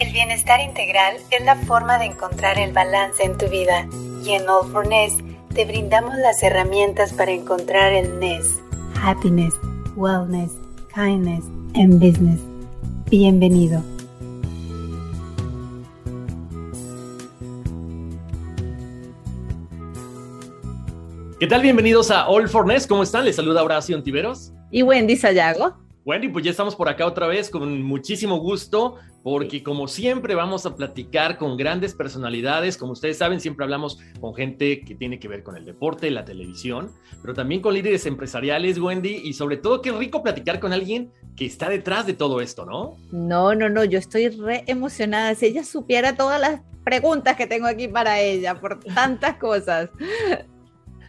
El bienestar integral es la forma de encontrar el balance en tu vida y en All for Ness te brindamos las herramientas para encontrar el Ness. Happiness, Wellness, Kindness and Business. Bienvenido. ¿Qué tal? Bienvenidos a All for Ness. ¿Cómo están? Les saluda Horacio Antiveros. Y Wendy Sayago. Wendy, pues ya estamos por acá otra vez con muchísimo gusto, porque como siempre vamos a platicar con grandes personalidades. Como ustedes saben, siempre hablamos con gente que tiene que ver con el deporte, la televisión, pero también con líderes empresariales, Wendy, y sobre todo qué rico platicar con alguien que está detrás de todo esto, ¿no? No, no, no, yo estoy re emocionada. Si ella supiera todas las preguntas que tengo aquí para ella, por tantas cosas.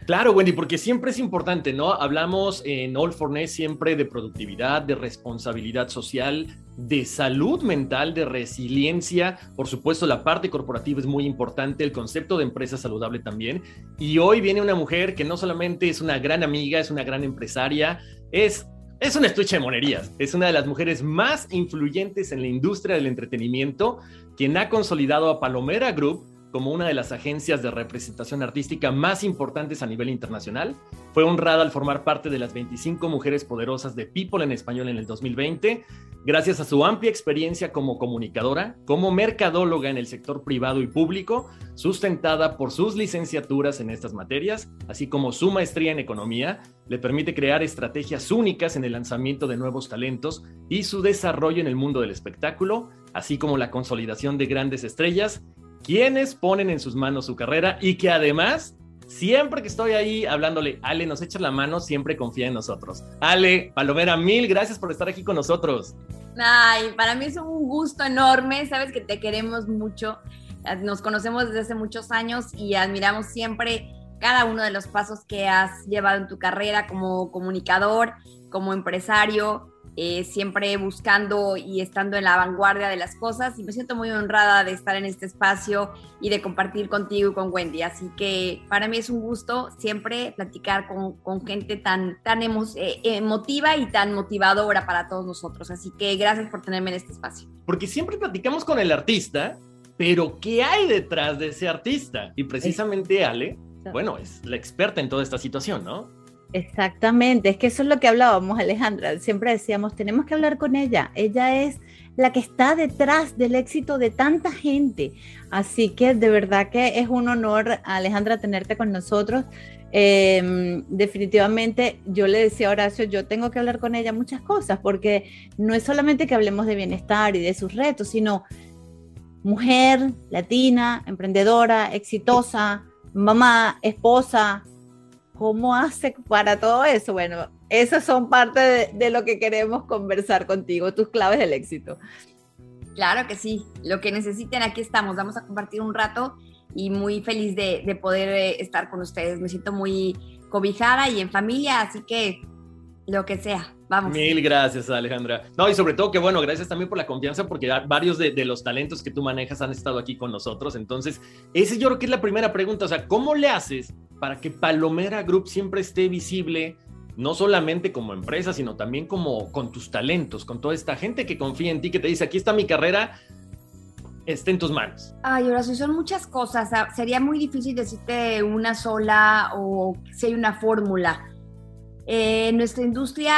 Claro, Wendy, porque siempre es importante, ¿no? Hablamos en All for Ness siempre de productividad, de responsabilidad social, de salud mental, de resiliencia. Por supuesto, la parte corporativa es muy importante, el concepto de empresa saludable también. Y hoy viene una mujer que no solamente es una gran amiga, es una gran empresaria, es es una estuche de monerías. Es una de las mujeres más influyentes en la industria del entretenimiento, quien ha consolidado a Palomera Group como una de las agencias de representación artística más importantes a nivel internacional. Fue honrada al formar parte de las 25 mujeres poderosas de People en español en el 2020, gracias a su amplia experiencia como comunicadora, como mercadóloga en el sector privado y público, sustentada por sus licenciaturas en estas materias, así como su maestría en economía, le permite crear estrategias únicas en el lanzamiento de nuevos talentos y su desarrollo en el mundo del espectáculo, así como la consolidación de grandes estrellas quienes ponen en sus manos su carrera y que además, siempre que estoy ahí hablándole, Ale, nos echa la mano, siempre confía en nosotros. Ale, Palomera, mil gracias por estar aquí con nosotros. Ay, para mí es un gusto enorme, sabes que te queremos mucho, nos conocemos desde hace muchos años y admiramos siempre cada uno de los pasos que has llevado en tu carrera como comunicador, como empresario, eh, siempre buscando y estando en la vanguardia de las cosas y me siento muy honrada de estar en este espacio y de compartir contigo y con Wendy. Así que para mí es un gusto siempre platicar con, con gente tan, tan eh, emotiva y tan motivadora para todos nosotros. Así que gracias por tenerme en este espacio. Porque siempre platicamos con el artista, pero ¿qué hay detrás de ese artista? Y precisamente Ale, bueno, es la experta en toda esta situación, ¿no? Exactamente, es que eso es lo que hablábamos, Alejandra. Siempre decíamos, tenemos que hablar con ella. Ella es la que está detrás del éxito de tanta gente. Así que de verdad que es un honor, Alejandra, tenerte con nosotros. Em, definitivamente, yo le decía a Horacio, yo tengo que hablar con ella muchas cosas, porque no es solamente que hablemos de bienestar y de sus retos, sino mujer, latina, emprendedora, exitosa, mamá, esposa, ¿Cómo hace para todo eso? Bueno, esas son parte de, lo que queremos conversar contigo, tus claves del éxito. Claro que sí, lo que necesiten, aquí estamos, vamos a compartir un rato y muy feliz de, poder eh, estar con ustedes. Me siento muy cobijada y en familia, así que lo que sea. Vamos. Mil gracias, Alejandra. No, y sobre todo que bueno, gracias también por la confianza, porque varios de, de, los talentos que tú manejas han estado aquí con nosotros. Entonces, ese yo creo que es la primera pregunta. O sea, ¿cómo le haces para que Palomera Group siempre esté visible, no solamente como empresa, sino también como con tus talentos, con toda esta gente que confía en ti, que te dice, aquí está mi carrera, esté en tus manos? Ay, Horacio, son muchas cosas. Sería muy difícil decirte una sola o si hay una fórmula. Nuestra industria,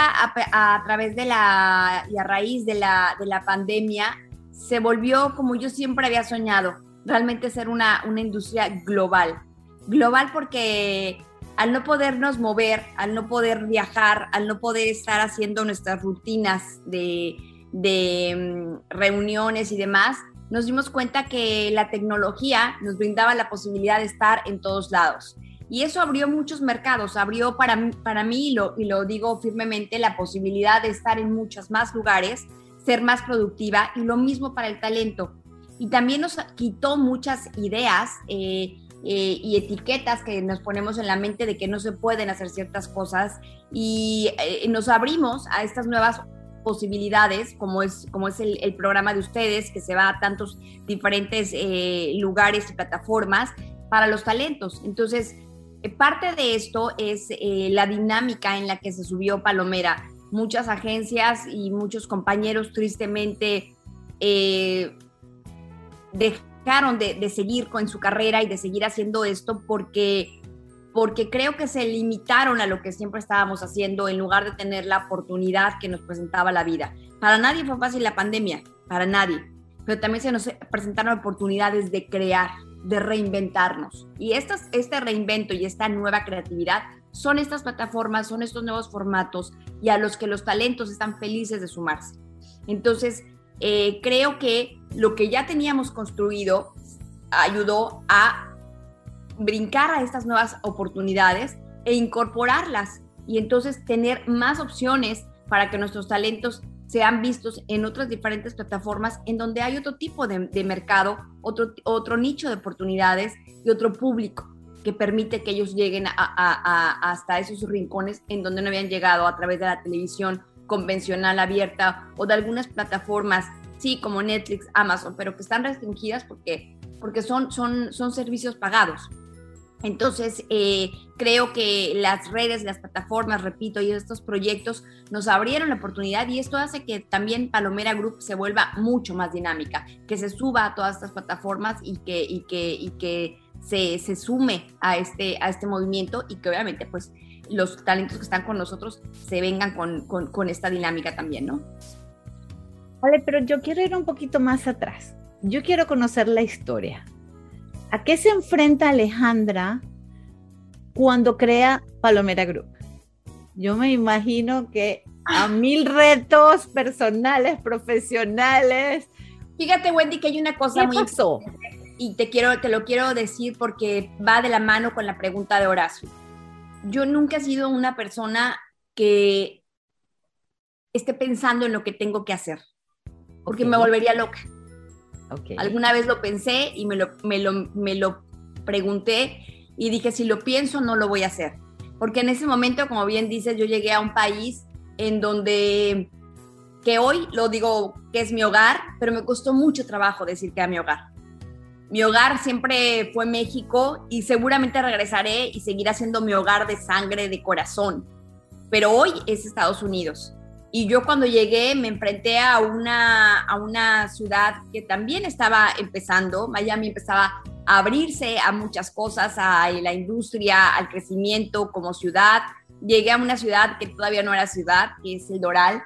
a, través de la, y a raíz de la, de la pandemia, se volvió como yo siempre había soñado, realmente ser una, una industria global. Global porque al no podernos mover, al no poder viajar, al no poder estar haciendo nuestras rutinas de, de mm, reuniones y demás, nos dimos cuenta que la tecnología nos brindaba la posibilidad de estar en todos lados. Y eso abrió muchos mercados, abrió para, para mí, y lo, y lo digo firmemente, la posibilidad de estar en muchos más lugares, ser más productiva y lo mismo para el talento. Y también nos quitó muchas ideas eh, eh, y etiquetas que nos ponemos en la mente de que no se pueden hacer ciertas cosas y eh, nos abrimos a estas nuevas posibilidades, como es, como es el, programa de ustedes, que se va a tantos diferentes lugares y plataformas para los talentos. Entonces, parte de esto es la dinámica en la que se subió Palomera. Muchas agencias y muchos compañeros tristemente eh, dejaron de, seguir con su carrera y de seguir haciendo esto porque, porque creo que se limitaron a lo que siempre estábamos haciendo en lugar de tener la oportunidad que nos presentaba la vida. Para nadie fue fácil la pandemia, para nadie, pero también se nos presentaron oportunidades de crear, de reinventarnos. Y este reinvento y esta nueva creatividad son estas plataformas, son estos nuevos formatos y a los que los talentos están felices de sumarse. Entonces, eh, creo que lo que ya teníamos construido ayudó a brincar a estas nuevas oportunidades e incorporarlas y entonces tener más opciones para que nuestros talentos sean vistos en otras diferentes plataformas en donde hay otro tipo de, mercado, otro, otro nicho de oportunidades y otro público que permite que ellos lleguen hasta esos rincones en donde no habían llegado a través de la televisión convencional abierta o de algunas plataformas, sí, como Netflix, Amazon, pero que están restringidas porque, porque son, son, son servicios pagados. Entonces, eh, creo que las redes, las plataformas, repito, y estos proyectos nos abrieron la oportunidad y esto hace que también Palomera Group se vuelva mucho más dinámica, que se suba a todas estas plataformas y que, se, sume a este, a este movimiento y que obviamente pues los talentos que están con nosotros se vengan con, con esta dinámica también, ¿no? Vale, pero yo quiero ir un poquito más atrás. Yo quiero conocer la historia. ¿A qué se enfrenta Alejandra cuando crea Palomera Group? Yo me imagino que a mil retos personales, profesionales. Fíjate, Wendy, que hay una cosa ¿Qué muy pasó? y te, quiero, te lo quiero decir porque va de la mano con la pregunta de Horacio. Yo nunca he sido una persona que esté pensando en lo que tengo que hacer, porque me volvería loca. Okay. Alguna vez lo pensé y me lo, me, lo, me lo pregunté y dije, si lo pienso, no lo voy a hacer. Porque en ese momento, como bien dices, yo llegué a un país en donde, que hoy lo digo que es mi hogar, pero me costó mucho trabajo decir que era mi hogar mi hogar siempre fue México y seguramente regresaré y seguirá siendo mi hogar de sangre, de corazón. Pero hoy es Estados Unidos. Y yo cuando llegué me enfrenté a una, a una ciudad que también estaba empezando. Miami empezaba a abrirse a muchas cosas, a la industria, al crecimiento como ciudad. Llegué a una ciudad que todavía no era ciudad, que es el Doral,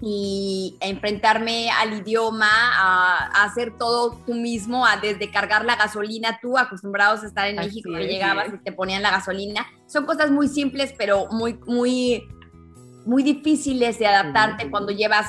y enfrentarme al idioma, a, hacer todo tú mismo, a desde cargar la gasolina tú, acostumbrados a estar en México, que llegabas y te ponían la gasolina. Son cosas muy simples, pero muy, muy, muy difíciles de adaptarte cuando llevas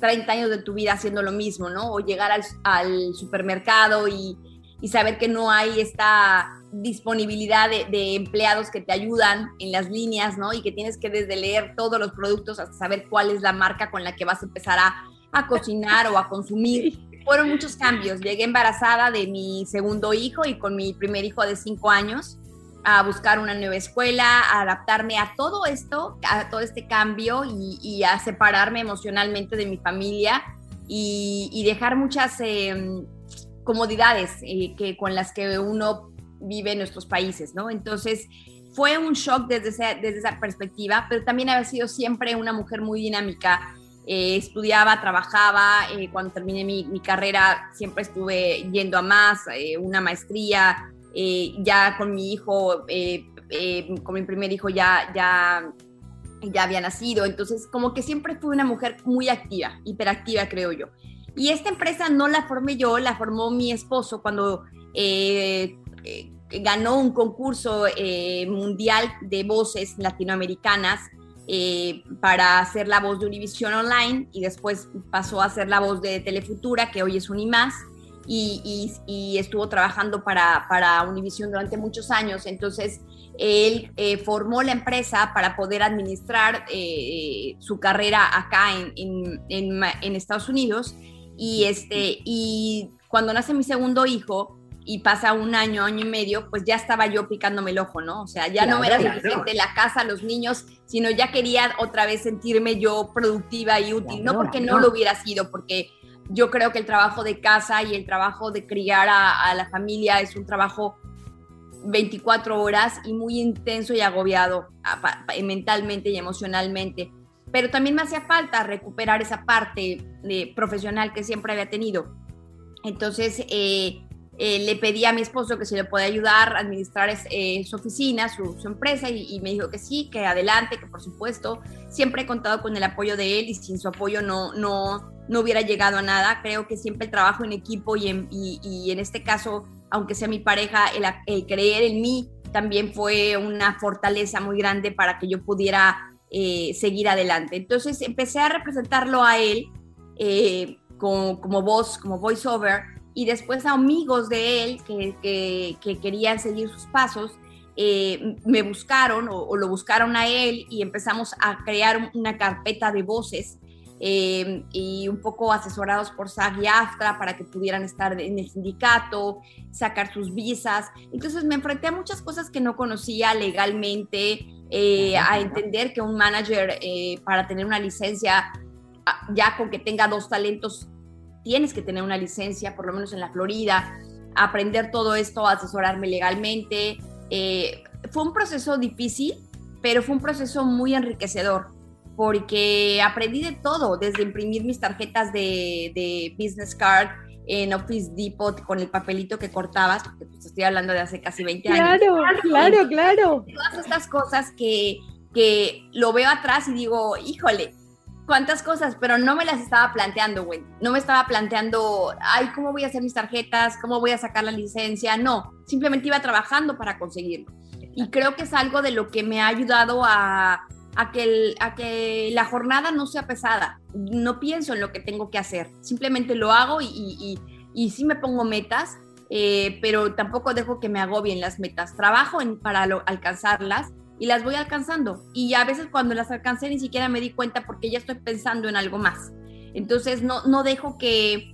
30 años de tu vida haciendo lo mismo, ¿no? O llegar al, al supermercado y, y saber que no hay esta disponibilidad de, empleados que te ayudan en las líneas, ¿no? Y que tienes que desde leer todos los productos hasta saber cuál es la marca con la que vas a empezar a, a cocinar o a consumir. Fueron muchos cambios. Llegué embarazada de mi segundo hijo y con mi primer hijo de cinco años a buscar una nueva escuela, a adaptarme a todo esto, a todo este cambio y, a separarme emocionalmente de mi familia y, dejar muchas em, comodidades eh, que, con las que uno vive en nuestros países, ¿no? Entonces, fue un shock desde esa, desde esa perspectiva, pero también había sido siempre una mujer muy dinámica. Eh, estudiaba, trabajaba, eh, cuando terminé mi, mi, carrera siempre estuve yendo a más, eh, una maestría, ya con mi hijo eh, con mi primer hijo ya, ya, ya había nacido, entonces como que siempre fui una mujer muy activa, hiperactiva creo yo. Y esta empresa no la formé yo, la formó mi esposo cuando eh, eh, ganó un concurso mundial de voces latinoamericanas para hacer la voz de Univision Online y después pasó a ser la voz de Telefutura, que hoy es Unimás y, estuvo trabajando para, para Univision durante muchos años. Entonces, él eh, formó la empresa para poder administrar eh, su carrera acá en, en, en, Estados Unidos. Y, este, y cuando nace mi segundo hijo y pasa un año, año y medio, pues ya estaba yo picándome el ojo, ¿no? O sea, ya no era suficiente la casa, los niños, sino ya quería otra vez sentirme yo productiva y útil. no porque no lo hubiera sido, porque yo creo que el trabajo de casa y el trabajo de criar a, la familia es un trabajo 24 horas y muy intenso y agobiado mentalmente y emocionalmente. Pero también me hacía falta recuperar esa parte de, profesional que siempre había tenido. Entonces eh, eh, le pedí a mi esposo que se le puede ayudar a administrar eh, su oficina, su, empresa, y, y, me dijo que sí, que adelante, que por supuesto. Siempre he contado con el apoyo de él y sin su apoyo no, no, no hubiera llegado a nada. Creo que siempre el trabajo en equipo y en, y, en este caso, aunque sea mi pareja, el, creer en mí también fue una fortaleza muy grande para que yo pudiera eh, seguir adelante. Entonces empecé a representarlo a él eh, como, como voz, como voiceover, y después a amigos de él que, que, querían seguir sus pasos. Eh, me buscaron o, o, lo buscaron a él y empezamos a crear una carpeta de voces Em, y un poco asesorados por SAG y AFTRA para que pudieran estar en el sindicato, sacar sus visas. Entonces me enfrenté a muchas cosas que no conocía legalmente, eh, a entender que un manager eh, para tener una licencia, ah, ya con que tenga dos talentos, tienes que tener una licencia, por lo menos en la Florida, aprender todo esto, asesorarme legalmente. Eh, fue un proceso difícil, pero fue un proceso muy enriquecedor porque aprendí de todo, desde imprimir mis tarjetas de, business card en Office Depot con el papelito que cortabas, porque pues estoy hablando de hace casi 20 años. Claro, claro, claro. Todas estas cosas que, que lo veo atrás y digo, híjole, cuántas cosas, pero no me las estaba planteando, güey. No me estaba planteando, ay, ¿cómo voy a hacer mis tarjetas? ¿Cómo voy a sacar la licencia? No, simplemente iba trabajando para conseguirlo. Y creo que es algo de lo que me ha ayudado a, a que, a que la jornada no sea pesada. No pienso en lo que tengo que hacer, simplemente lo hago y, y, y, sí me pongo metas, eh, pero tampoco dejo que me agobien las metas. Trabajo en, para alcanzarlas y las voy alcanzando. Y a veces cuando las alcancé ni siquiera me di cuenta porque ya estoy pensando en algo más. Entonces no, no dejo que,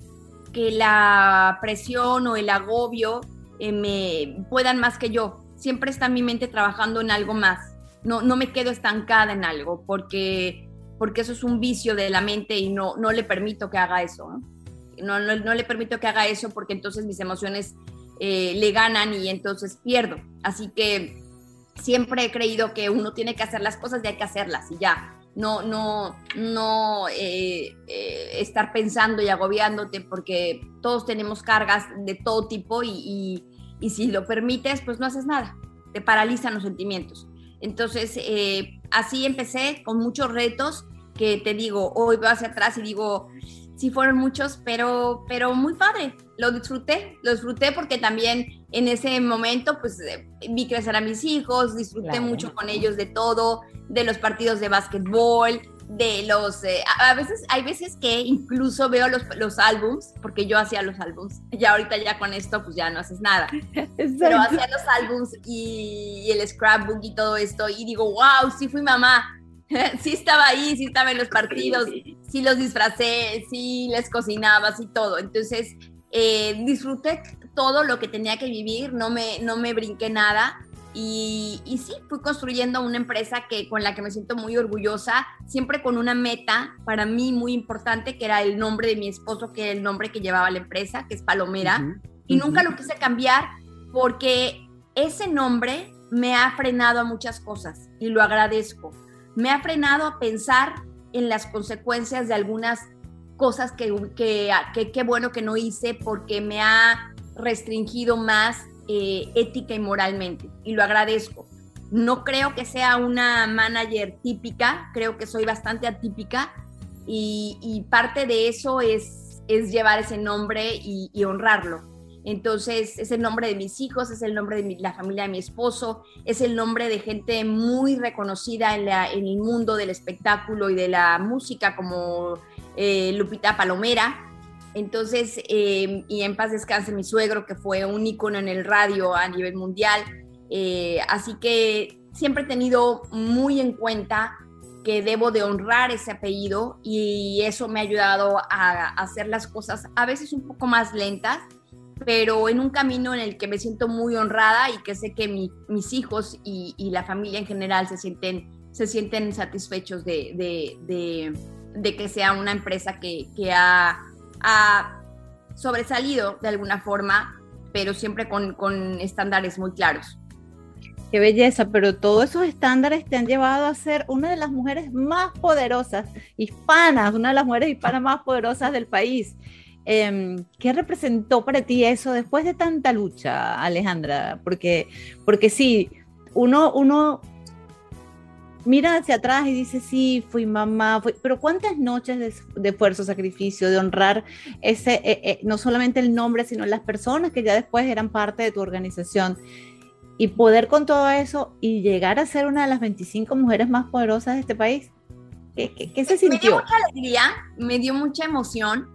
que la presión o el agobio eh, me puedan más que yo. Siempre está mi mente trabajando en algo más no, no me quedo estancada en algo, porque, porque eso es un vicio de la mente y no, no le permito que haga eso. ¿no? No, le permito que haga eso porque entonces mis emociones eh, le ganan y entonces pierdo. Así que siempre he creído que uno tiene que hacer las cosas y hay que hacerlas y ya. No, no, no eh, eh, estar pensando y agobiándote porque todos tenemos cargas de todo tipo y, y, y si lo permites, pues no haces nada. Te paralizan los sentimientos. Entonces, eh, así empecé con muchos retos que te digo, hoy veo hacia atrás y digo, sí fueron muchos, pero, pero muy padre, lo disfruté, lo disfruté porque también en ese momento pues eh, vi crecer a mis hijos, disfruté mucho con ellos de todo, de los partidos de básquetbol, de los, eh, a, veces, hay veces que incluso veo los, los álbums, porque yo hacía los álbums, ya ahorita ya con esto pues ya no haces nada, pero hacía los álbums y, el scrapbook y todo esto y digo, wow, sí fui mamá, sí estaba ahí, sí estaba en los partidos, sí los disfracé, sí les cocinaba, sí todo, entonces eh, disfruté todo lo que tenía que vivir, no me, no me brinqué nada y, sí, fui construyendo una empresa que, con la que me siento muy orgullosa, siempre con una meta para mí muy importante, que era el nombre de mi esposo, que era el nombre que llevaba la empresa, que es Palomera. y nunca lo quise cambiar porque ese nombre me ha frenado a muchas cosas y lo agradezco. Me ha frenado a pensar en las consecuencias de algunas cosas que qué bueno que no hice porque me ha restringido más eh, ética y moralmente, y lo agradezco. No creo que sea una manager típica, creo que soy bastante atípica y, parte de eso es, es llevar ese nombre y, honrarlo. Entonces es el nombre de mis hijos, es el nombre de la familia de mi esposo, es el nombre de gente muy reconocida en, en el mundo del espectáculo y de la música como eh, Lupita Palomera. Entonces, eh, y en paz descanse mi suegro, que fue un ícono en el radio a nivel mundial. Eh, así que siempre he tenido muy en cuenta que debo de honrar ese apellido y eso me ha ayudado a, hacer las cosas a veces un poco más lentas, pero en un camino en el que me siento muy honrada y que sé que mis hijos y, la familia en general se sienten, se sienten satisfechos de, de que sea una empresa que, ha, sobresalido de alguna forma, pero siempre con, estándares muy claros. Qué belleza, pero todos esos estándares te han llevado a ser una de las mujeres más poderosas hispanas, una de las mujeres hispanas más poderosas del país. Em, ¿Qué representó para ti eso después de tanta lucha, Alejandra? Porque, porque sí, uno, uno mira hacia atrás y dice, sí, fui mamá, pero ¿cuántas noches de, esfuerzo, sacrificio, de honrar ese, eh, eh, no solamente el nombre, sino las personas que ya después eran parte de tu organización? Y poder con todo eso y llegar a ser una de las 25 mujeres más poderosas de este país. ¿Qué, se sintió? Me dio mucha alegría, me dio mucha emoción.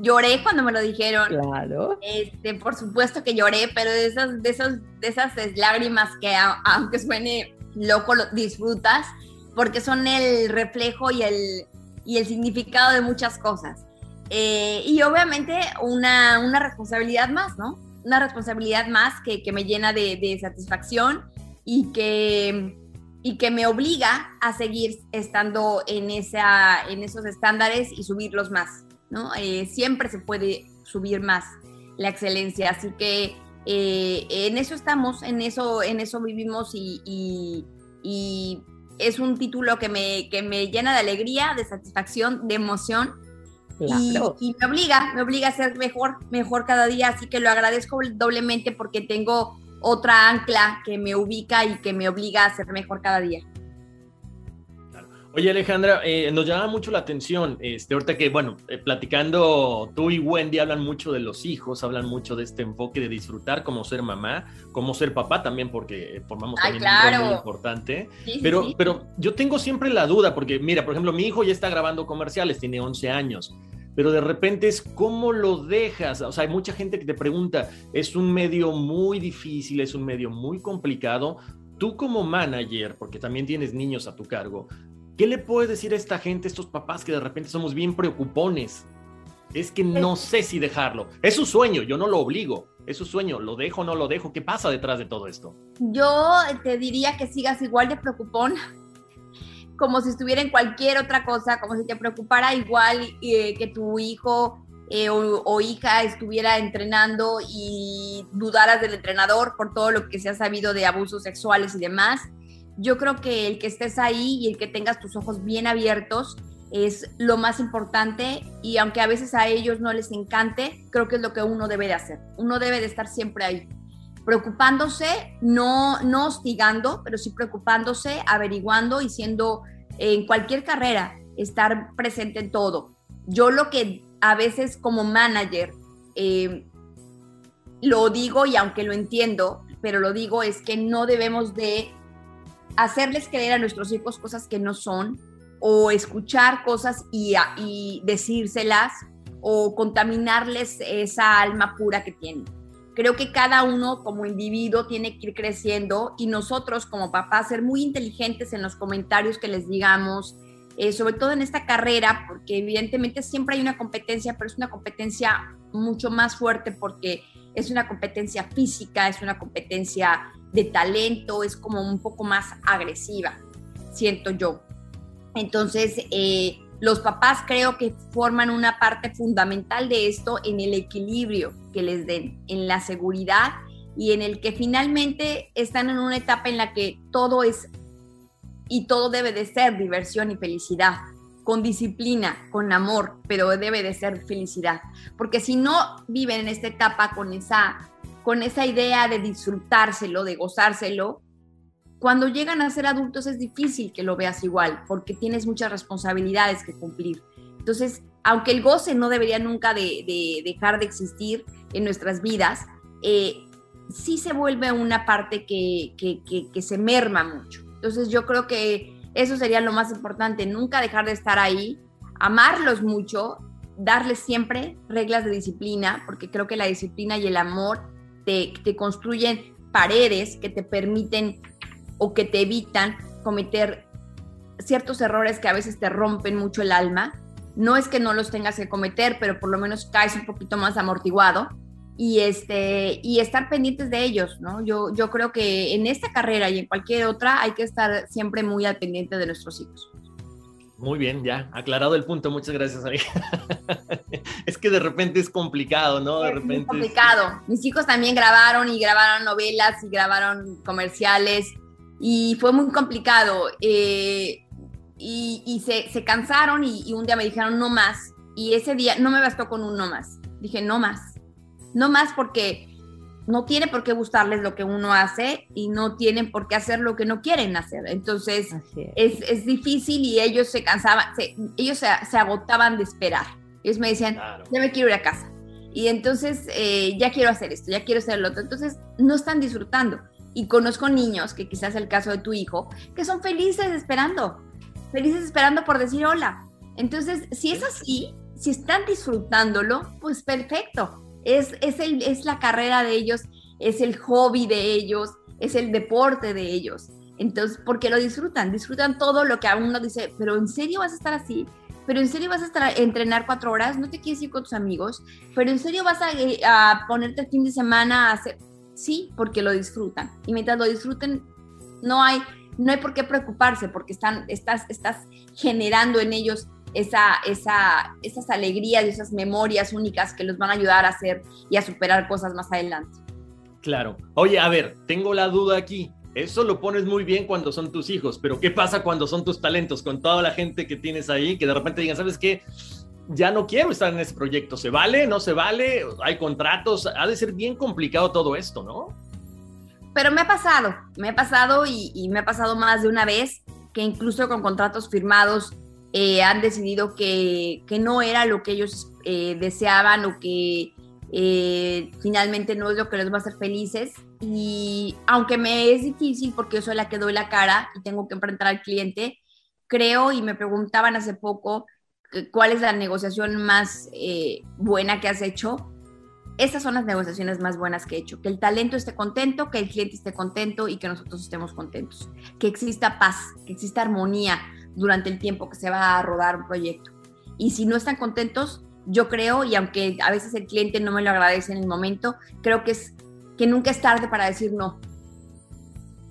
Lloré cuando me lo dijeron. Claro. Este, por supuesto que lloré, pero de esas, de esas, de esas lágrimas que aunque suene loco lo disfrutas porque son el reflejo y el, y el significado de muchas cosas. Eh, y obviamente una, una, responsabilidad más, ¿no? Una responsabilidad más que, que me llena de, satisfacción y que, y que me obliga a seguir estando en, esa, en esos estándares y subirlos más, ¿no? Eh, siempre se puede subir más la excelencia, así que eh, en eso estamos, en eso, en eso vivimos y, es un título que me, que me llena de alegría, de satisfacción, de emoción. Y, me obliga, me obliga a ser mejor, mejor cada día, así que lo agradezco doblemente porque tengo otra ancla que me ubica y que me obliga a ser mejor cada día. Oye, Alejandra, eh, nos llama mucho la atención, este, ahorita que, bueno, eh, platicando, tú y Wendy hablan mucho de los hijos, hablan mucho de este enfoque de disfrutar como ser mamá, como ser papá también, porque formamos también un rol muy importante. pero, pero yo tengo siempre la duda, porque mira, por ejemplo, mi hijo ya está grabando comerciales, tiene 11 años pero de repente es cómo lo dejas. O sea, hay mucha gente que te pregunta, es un medio muy difícil, es un medio muy complicado. Tú como manager, porque también tienes niños a tu cargo, ¿Qué le puedes decir a esta gente, a estos papás que de repente somos bien preocupones? Es que no sé si dejarlo. Es su sueño, yo no lo obligo. Es su sueño, lo dejo o no lo dejo. ¿Qué pasa detrás de todo esto? Yo te diría que sigas igual de preocupón, como si estuviera en cualquier otra cosa, como si te preocupara igual eh, que tu hijo eh, o, o, hija estuviera entrenando y dudaras del entrenador por todo lo que se ha sabido de abusos sexuales y demás yo creo que el que estés ahí y el que tengas tus ojos bien abiertos es lo más importante y aunque a veces a ellos no les encante, creo que es lo que uno debe de hacer. Uno debe de estar siempre ahí, preocupándose, no, no hostigando, pero sí preocupándose, averiguando y siendo en cualquier carrera, estar presente en todo. Yo lo que a veces como manager eh, lo digo y aunque lo entiendo, pero lo digo es que no debemos de hacerles creer a nuestros hijos cosas que no son o escuchar cosas y, y decírselas o contaminarles esa alma pura que tienen. Creo que cada uno como individuo tiene que ir creciendo y nosotros como papás ser muy inteligentes en los comentarios que les digamos, eh, sobre todo en esta carrera, porque evidentemente siempre hay una competencia, pero es una competencia mucho más fuerte porque es una competencia física, es una competencia de talento, es como un poco más agresiva, siento yo. Entonces, eh, los papás creo que forman una parte fundamental de esto en el equilibrio que les den, en la seguridad y en el que finalmente están en una etapa en la que todo es y todo debe de ser diversión y felicidad, con disciplina, con amor, pero debe de ser felicidad. Porque si no viven en esta etapa con esa, con esa idea de disfrutárselo, de gozárselo, cuando llegan a ser adultos es difícil que lo veas igual, porque tienes muchas responsabilidades que cumplir. Entonces, aunque el goce no debería nunca de, dejar de existir en nuestras vidas, eh, sí se vuelve una parte que, que, se merma mucho. Entonces, yo creo que eso sería lo más importante, nunca dejar de estar ahí, amarlos mucho, darles siempre reglas de disciplina, porque creo que la disciplina y el amor te, construyen paredes que te permiten o que te evitan cometer ciertos errores que a veces te rompen mucho el alma. No es que no los tengas que cometer, pero por lo menos caes un poquito más amortiguado y, este, y estar pendientes de ellos, ¿no? Yo, yo creo que en esta carrera y en cualquier otra hay que estar siempre muy al pendiente de nuestros hijos. Muy bien, ya, aclarado el punto, muchas gracias, amiga. es que de repente es complicado, ¿no? De repente. Es complicado. Mis hijos también grabaron y grabaron novelas y grabaron comerciales y fue muy complicado. Eh, y, se, cansaron y, un día me dijeron no más. Y ese día no me bastó con un no más. Dije no más. No más porque no tiene por qué gustarles lo que uno hace y no tienen por qué hacer lo que no quieren hacer. Entonces es. difícil y ellos se cansaban, ellos se, agotaban de esperar. Ellos me decían, ya me quiero ir a casa. Y entonces eh, ya quiero hacer esto, ya quiero hacer lo otro. Entonces no están disfrutando. Y conozco niños, que quizás es el caso de tu hijo, que son felices esperando, felices esperando por decir hola. Entonces, si es así, si están disfrutándolo, pues perfecto. Es, es, el, es la carrera de ellos, es el hobby de ellos, es el deporte de ellos. Entonces, porque lo disfrutan, disfrutan todo lo que a uno dice, pero ¿en serio vas a estar así? ¿Pero en serio vas a estar entrenar cuatro horas? ¿No te quieres ir con tus amigos? ¿Pero en serio vas a, eh, a ponerte el fin de semana a hacer? sí, porque lo disfrutan. Y mientras lo disfruten, no hay, no hay por qué preocuparse, porque están, estás, estás generando en ellos esa, esa, esas alegrías y esas memorias únicas que los van a ayudar a hacer y a superar cosas más adelante. Claro. Oye, a ver, tengo la duda aquí. Eso lo pones muy bien cuando son tus hijos, pero ¿qué pasa cuando son tus talentos? Con toda la gente que tienes ahí, que de repente digan, ¿sabes qué? ya no quiero estar en ese proyecto. ¿Se vale? ¿No se vale? ¿Hay contratos? Ha de ser bien complicado todo esto, ¿no? Pero me ha pasado, me ha pasado y, me ha pasado más de una vez que incluso con contratos firmados eh, han decidido que, no era lo que ellos eh, deseaban o que eh, finalmente no es lo que les va a hacer felices. Y aunque me es difícil porque yo soy la que doy la cara y tengo que enfrentar al cliente, creo y me preguntaban hace poco cuál es la negociación más eh, buena que has hecho. Estas son las negociaciones más buenas que he hecho. Que el talento esté contento, que el cliente esté contento y que nosotros estemos contentos. Que exista paz, que exista armonía durante el tiempo que se va a rodar un proyecto. Y si no están contentos, yo creo, y aunque a veces el cliente no me lo agradece en el momento, creo que es que nunca es tarde para decir no.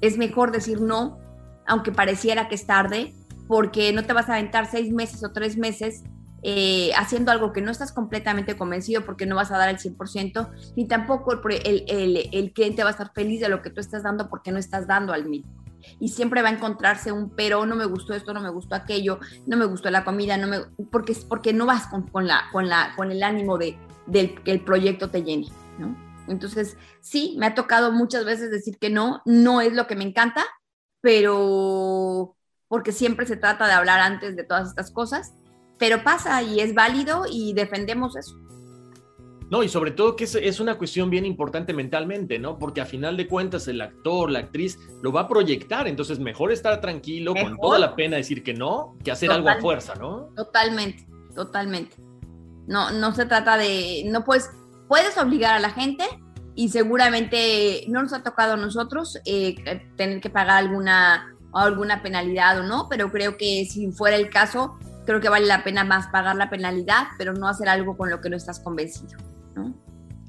Es mejor decir no, aunque pareciera que es tarde, porque no te vas a aventar seis meses o tres meses eh, haciendo algo que no estás completamente convencido porque no vas a dar el 100%, ni tampoco el, el, el, cliente va a estar feliz de lo que tú estás dando porque no estás dando al mismo. Y siempre va a encontrarse un pero, no me gustó esto, no me gustó aquello, no me gustó la comida, no me, porque, porque no vas con, con la, con, la, con el ánimo de, que el proyecto te llene. Entonces, sí, me ha tocado muchas veces decir que no, no es lo que me encanta, pero porque siempre se trata de hablar antes de todas estas cosas, pero pasa y es válido y defendemos eso. No, y sobre todo que es, una cuestión bien importante mentalmente, ¿no? Porque a final de cuentas el actor, la actriz, lo va a proyectar, entonces mejor estar tranquilo, con toda la pena decir que no, que hacer algo a fuerza, ¿no? Totalmente, totalmente. No, no se trata de, no puedes, puedes obligar a la gente y seguramente no nos ha tocado a nosotros eh, tener que pagar alguna alguna penalidad o no, pero creo que si fuera el caso, creo que vale la pena más pagar la penalidad, pero no hacer algo con lo que no estás convencido. ¿No?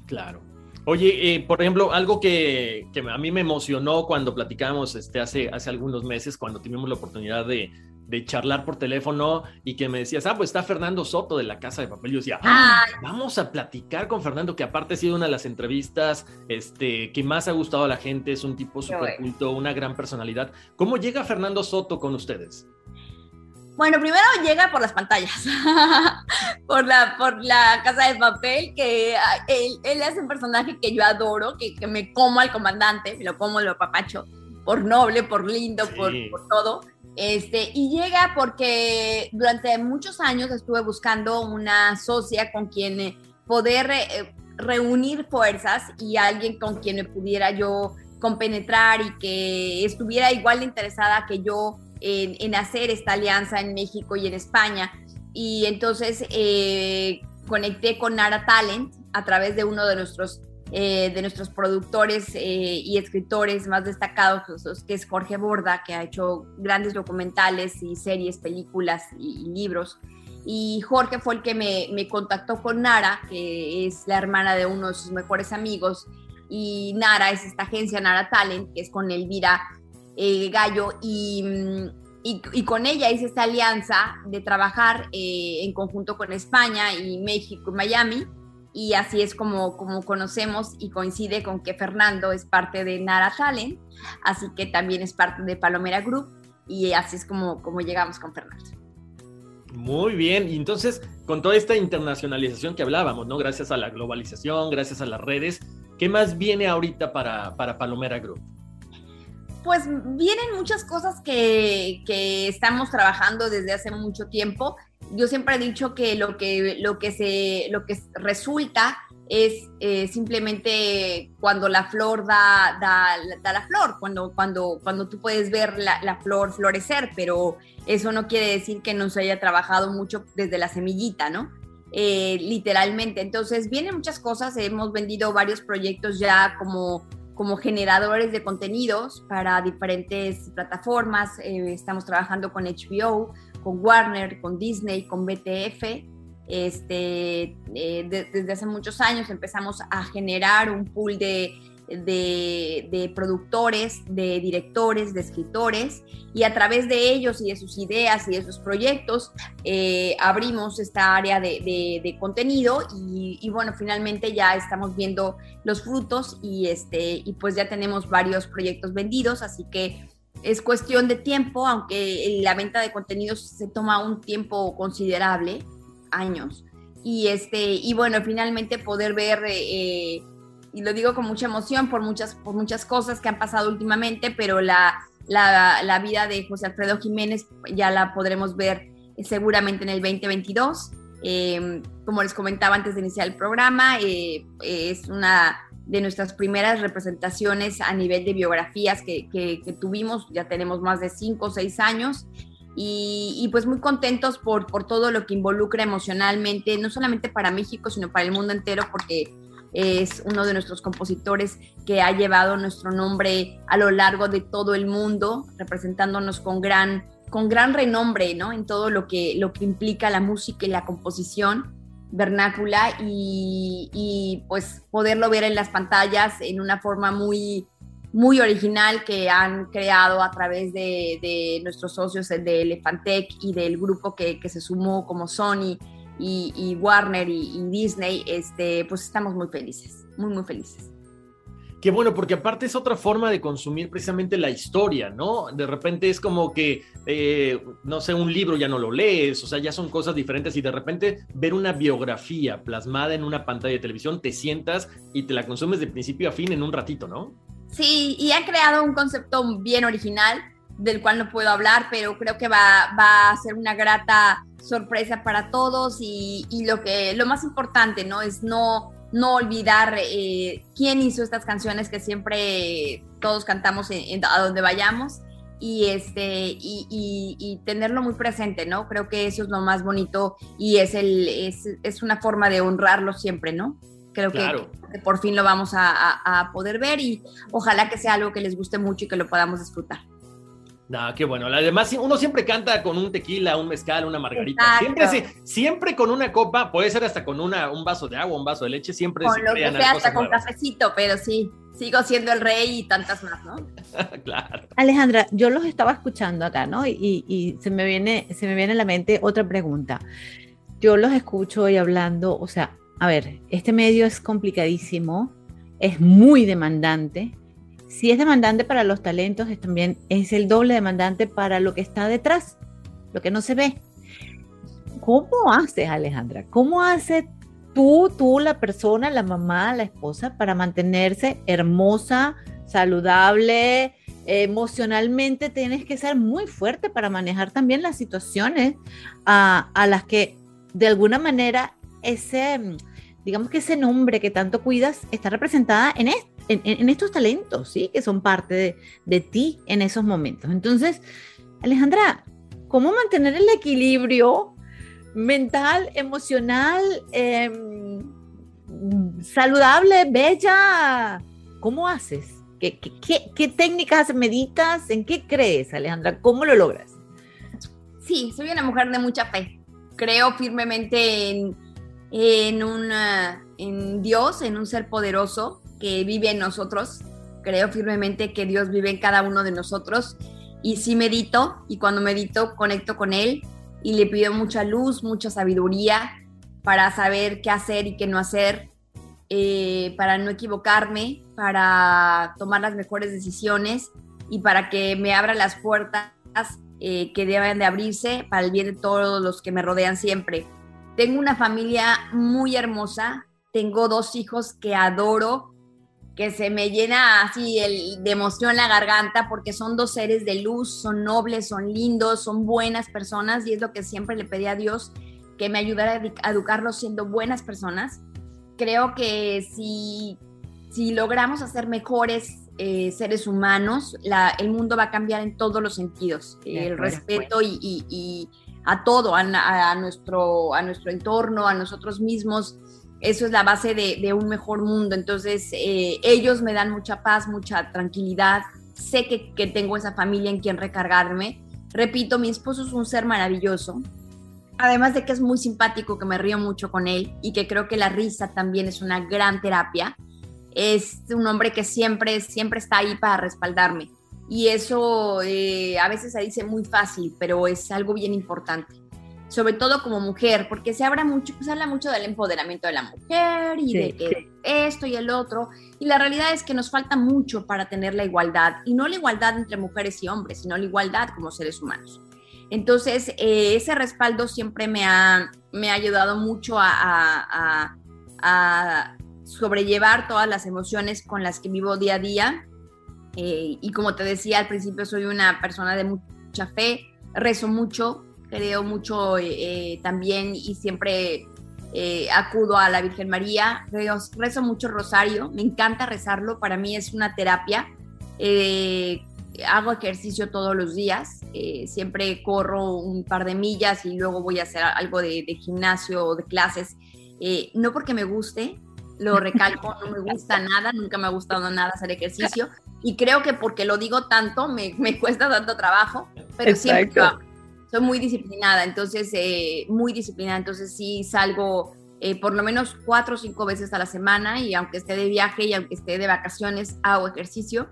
Claro. Oye, eh, por ejemplo, algo que, que, a mí me emocionó cuando platicamos este, hace, hace algunos meses, cuando tuvimos la oportunidad de, de charlar por teléfono y que me decías, ah, pues está Fernando Soto de la Casa de Papel. Yo decía, ah, vamos a platicar con Fernando, que aparte ha sido una de las entrevistas este, que más ha gustado a la gente, es un tipo súper culto, una gran personalidad. ¿Cómo llega Fernando Soto con ustedes? Bueno, primero llega por las pantallas, por, la, por la casa de papel, que ah, él, él, es un personaje que yo adoro, que, que me como al comandante, me lo como, lo papacho por noble, por lindo, por, por, todo. Este, y llega porque durante muchos años estuve buscando una socia con quien eh, poder eh, reunir fuerzas y alguien con quien me pudiera yo compenetrar y que estuviera igual de interesada que yo en, hacer esta alianza en México y en España. Y entonces eh, conecté con Nara Talent a través de uno de nuestros, eh, de nuestros productores eh, y escritores más destacados, que es Jorge Borda, que ha hecho grandes documentales y series, películas y, libros. Y Jorge fue el que me, me, contactó con Nara, que es la hermana de uno de sus mejores amigos. Y Nara es esta agencia, Nara Talent, que es con Elvira Gallo mm, y, con ella hice esta alianza de trabajar eh, en conjunto con España y México Miami y así es como, como conocemos y coincide con que Fernando es parte de Nara Talent, así que también es parte de Palomera Group y así es como, como llegamos con Fernando. Muy bien, y entonces con toda esta internacionalización que hablábamos, ¿no? Gracias a la globalización, gracias a las redes, ¿qué más viene ahorita para, para Palomera Group? Pues vienen muchas cosas que, estamos trabajando desde hace mucho tiempo. Yo siempre he dicho que lo que, lo que, se, lo que resulta es eh, simplemente cuando la flor da, da, la flor, cuando, cuando, cuando tú puedes ver la, flor florecer, pero eso no quiere decir que no se haya trabajado mucho desde la semillita, ¿no? Eh, literalmente. Entonces, vienen muchas cosas, hemos vendido varios proyectos ya como como generadores de contenidos para diferentes plataformas. Eh, estamos trabajando con HBO, con Warner, con Disney, con BTF. Este, eh, desde hace muchos años empezamos a generar un pool de de, productores, de directores, de escritores, y a través de ellos y de sus ideas y de sus proyectos eh, abrimos esta área de, contenido y, bueno, finalmente ya estamos viendo los frutos y, este, y pues ya tenemos varios proyectos vendidos, así que es cuestión de tiempo, aunque la venta de contenidos se toma un tiempo considerable, años. Y, este, y bueno, finalmente poder ver... Eh, y lo digo con mucha emoción por muchas, por muchas cosas que han pasado últimamente, pero la, la, vida de José Alfredo Jiménez ya la podremos ver seguramente en el 2022. Em, como les comentaba antes de iniciar el programa, eh, es una de nuestras primeras representaciones a nivel de biografías que, que, tuvimos, ya tenemos más de cinco o seis años, y, y, pues muy contentos por, por todo lo que involucra emocionalmente, no solamente para México, sino para el mundo entero, porque es uno de nuestros compositores que ha llevado nuestro nombre a lo largo de todo el mundo, representándonos con gran, con gran renombre, ¿no? En todo lo que, lo que implica la música y la composición vernácula y, pues poderlo ver en las pantallas en una forma muy, muy original que han creado a través de, nuestros socios de Elefantec y del grupo que, que se sumó como Sony y, Warner y, Disney, este, pues estamos muy felices, muy, muy felices. Qué bueno, porque aparte es otra forma de consumir precisamente la historia, ¿no? De repente es como que, eh, no sé, un libro ya no lo lees, o sea, ya son cosas diferentes y de repente ver una biografía plasmada en una pantalla de televisión, te sientas y te la consumes de principio a fin en un ratito, ¿no? Sí, y ha creado un concepto bien original del cual no puedo hablar, pero creo que va, va a ser una grata sorpresa para todos y, lo que lo más importante no es no no olvidar eh, quién hizo estas canciones que siempre todos cantamos a donde vayamos y este y, y, tenerlo muy presente no creo que eso es lo más bonito y es el es, es una forma de honrarlo siempre no creo que, por fin lo vamos a, a poder ver y ojalá que sea algo que les guste mucho y que lo podamos disfrutar no, qué bueno. Además, uno siempre canta con un tequila, un mezcal, una margarita. Siempre, siempre con una copa, puede ser hasta con una, un vaso de agua, un vaso de leche, siempre con lo que sea, hasta con cafecito, pero sí, sigo siendo el rey y tantas más, ¿no? claro. Alejandra, yo los estaba escuchando acá, ¿no? Y, y, se, me viene, se me viene a la mente otra pregunta. Yo los escucho hoy hablando, o sea, a ver, este medio es complicadísimo, es muy demandante, si es demandante para los talentos, es también es el doble demandante para lo que está detrás, lo que no se ve. ¿Cómo haces, Alejandra? ¿Cómo hace tú, tú, la persona, la mamá, la esposa, para mantenerse hermosa, saludable, emocionalmente tienes que ser muy fuerte para manejar también las situaciones a, a las que de alguna manera ese, digamos que ese nombre que tanto cuidas está representada en, en, estos talentos, ¿sí? Que son parte de, ti en esos momentos. Entonces, Alejandra, ¿cómo mantener el equilibrio mental, emocional, em, saludable, bella? ¿Cómo haces? ¿Qué, qué, qué técnicas meditas? ¿En qué crees, Alejandra? ¿Cómo lo logras? Sí, soy una mujer de mucha fe. Creo firmemente en en, una, en Dios, en un ser poderoso que vive en nosotros. Creo firmemente que Dios vive en cada uno de nosotros y sí medito y cuando medito conecto con Él y le pido mucha luz, mucha sabiduría para saber qué hacer y qué no hacer, eh, para no equivocarme, para tomar las mejores decisiones y para que me abra las puertas eh, que deben de abrirse para el bien de todos los que me rodean siempre. Tengo una familia muy hermosa, tengo dos hijos que adoro, que se me llena así el, de emoción la garganta porque son dos seres de luz, son nobles, son lindos, son buenas personas y es lo que siempre le pedí a Dios, que me ayudara a educarlos siendo buenas personas. Creo que si, si logramos hacer mejores eh, seres humanos, la, el mundo va a cambiar en todos los sentidos. el respeto y a todo, a, nuestro, a nuestro entorno, a nosotros mismos. Eso es la base de, un mejor mundo. Entonces, eh, ellos me dan mucha paz, mucha tranquilidad. Sé que, tengo esa familia en quien recargarme. Repito, mi esposo es un ser maravilloso. Además de que es muy simpático, que me río mucho con él y que creo que la risa también es una gran terapia. Es un hombre que siempre, siempre está ahí para respaldarme y eso eh, a veces se dice muy fácil, pero es algo bien importante, sobre todo como mujer, porque se habla mucho, se habla mucho del empoderamiento de la mujer y de que esto y el otro, y la realidad es que nos falta mucho para tener la igualdad, y no la igualdad entre mujeres y hombres, sino la igualdad como seres humanos. Entonces, eh, ese respaldo siempre me ha, me ha ayudado mucho a, a, a sobrellevar todas las emociones con las que vivo día a día eh, y como te decía al principio, soy una persona de mucha fe, rezo mucho, creo mucho eh, eh, también y siempre acudo a la Virgen María, rezo, mucho rosario, me encanta rezarlo, para mí es una terapia. hago ejercicio todos los días, siempre corro un par de millas y luego voy a hacer algo de, de gimnasio o de clases, no porque me guste, lo recalco, no me gusta nada, nunca me ha gustado nada hacer ejercicio. Y creo que porque lo digo tanto me, me cuesta tanto trabajo, pero siempre soy muy disciplinada, entonces eh, muy disciplinada, entonces sí salgo eh, por lo menos cuatro o cinco veces a la semana y aunque esté de viaje y aunque esté de vacaciones hago ejercicio.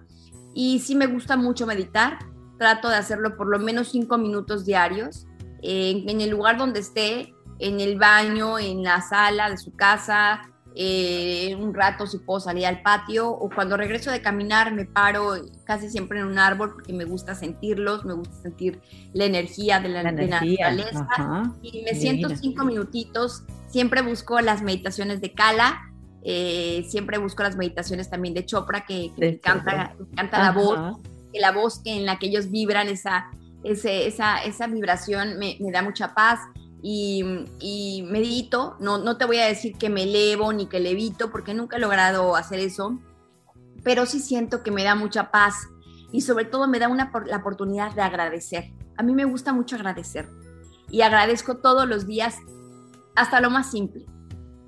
Y sí me gusta mucho meditar, trato de hacerlo por lo menos cinco minutos diarios en el lugar donde esté, en el baño, en la sala de su casa, eh, un rato si puedo salir al patio o cuando regreso de caminar me paro casi siempre en un árbol porque me gusta sentirlos, me gusta sentir la energía de la, naturaleza. y me siento cinco minutitos, siempre busco las meditaciones de Kala, eh, siempre busco las meditaciones también de Chopra que, me encanta, me encanta la voz, que la voz que en la que ellos vibran, esa, esa, esa vibración me, me da mucha paz y, medito, no, no te voy a decir que me elevo ni que levito, porque nunca he logrado hacer eso, pero sí siento que me da mucha paz y sobre todo me da una, la oportunidad de agradecer. A mí me gusta mucho agradecer y agradezco todos los días hasta lo más simple.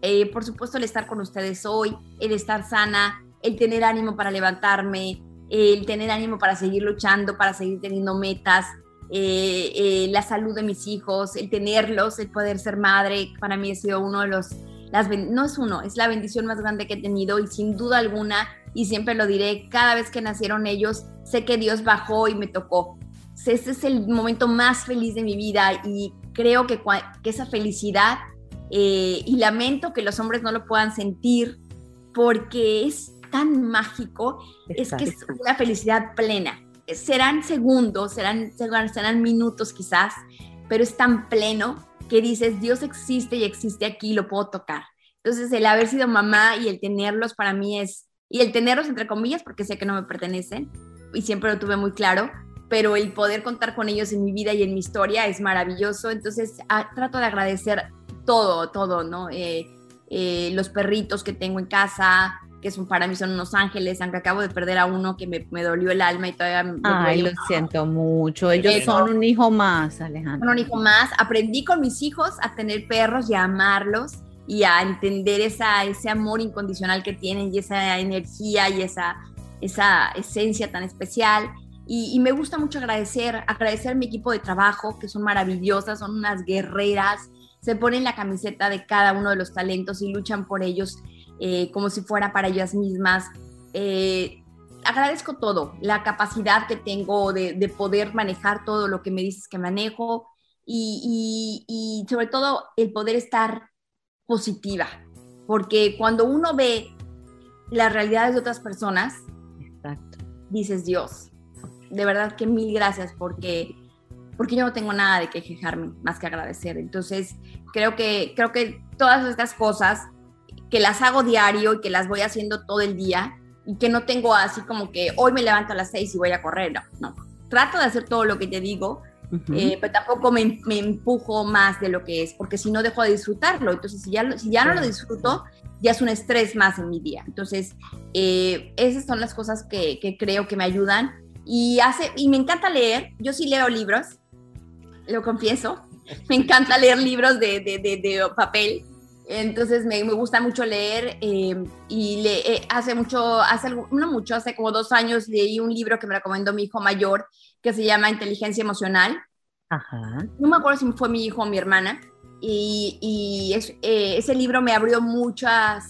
Eh, por supuesto, el estar con ustedes hoy, el estar sana, el tener ánimo para levantarme, el tener ánimo para seguir luchando, para seguir teniendo metas, eh, eh, la salud de mis hijos, el tenerlos, el poder ser madre, para mí ha sido uno de los, las, no es uno, es la bendición más grande que he tenido y sin duda alguna, y siempre lo diré, cada vez que nacieron ellos, sé que Dios bajó y me tocó. Este es el momento más feliz de mi vida y creo que, que esa felicidad, eh, y lamento que los hombres no lo puedan sentir porque es tan mágico, es que es una felicidad plena serán segundos, serán, serán minutos quizás, pero es tan pleno que dices, Dios existe y existe aquí, lo puedo tocar. Entonces, el haber sido mamá y el tenerlos para mí es, y el tenerlos entre comillas, porque sé que no me pertenecen, y siempre lo tuve muy claro, pero el poder contar con ellos en mi vida y en mi historia es maravilloso. Entonces ah, trato de agradecer todo, todo, ¿no? Eh, eh, los perritos que tengo en casa, que son para mí son unos ángeles, aunque acabo de perder a uno que me, me dolió el alma y todavía me Ay, lo siento mucho. Ellos son un hijo más, Alejandro. Son un hijo más. Aprendí con mis hijos a tener perros y a amarlos y a entender esa, ese amor incondicional que tienen y esa energía y esa, esa esencia tan especial. Y, me gusta mucho agradecer, agradecer a mi equipo de trabajo, que son maravillosas, son unas guerreras, se ponen la camiseta de cada uno de los talentos y luchan por ellos eh, como si fuera para ellas mismas. Eh, agradezco todo, la capacidad que tengo de, poder manejar todo lo que me dices que manejo y, y sobre todo el poder estar positiva, porque cuando uno ve las realidades de otras personas, dices Dios, de verdad que mil gracias porque porque yo no tengo nada de que quejarme más que agradecer. Entonces, creo que creo que todas estas cosas que las hago diario y que las voy haciendo todo el día y que no tengo así como que hoy me levanto a las seis y voy a correr, no, no. Trato de hacer todo lo que te digo, eh, pero tampoco me, me, empujo más de lo que es, porque si no dejo de disfrutarlo. Entonces, si ya, si ya no lo disfruto, ya es un estrés más en mi día. Entonces, eh, esas son las cosas que, que, creo que me ayudan. Y, hace, y me encanta leer. Yo sí leo libros, lo confieso. Me encanta leer libros de, de, de, de papel. Entonces me, me, gusta mucho leer eh, y le, hace mucho, hace no mucho, hace como dos años leí un libro que me recomendó mi hijo mayor que se llama Inteligencia Emocional. Ajá. No me acuerdo si fue mi hijo o mi hermana. Y, y eh, ese libro me abrió muchas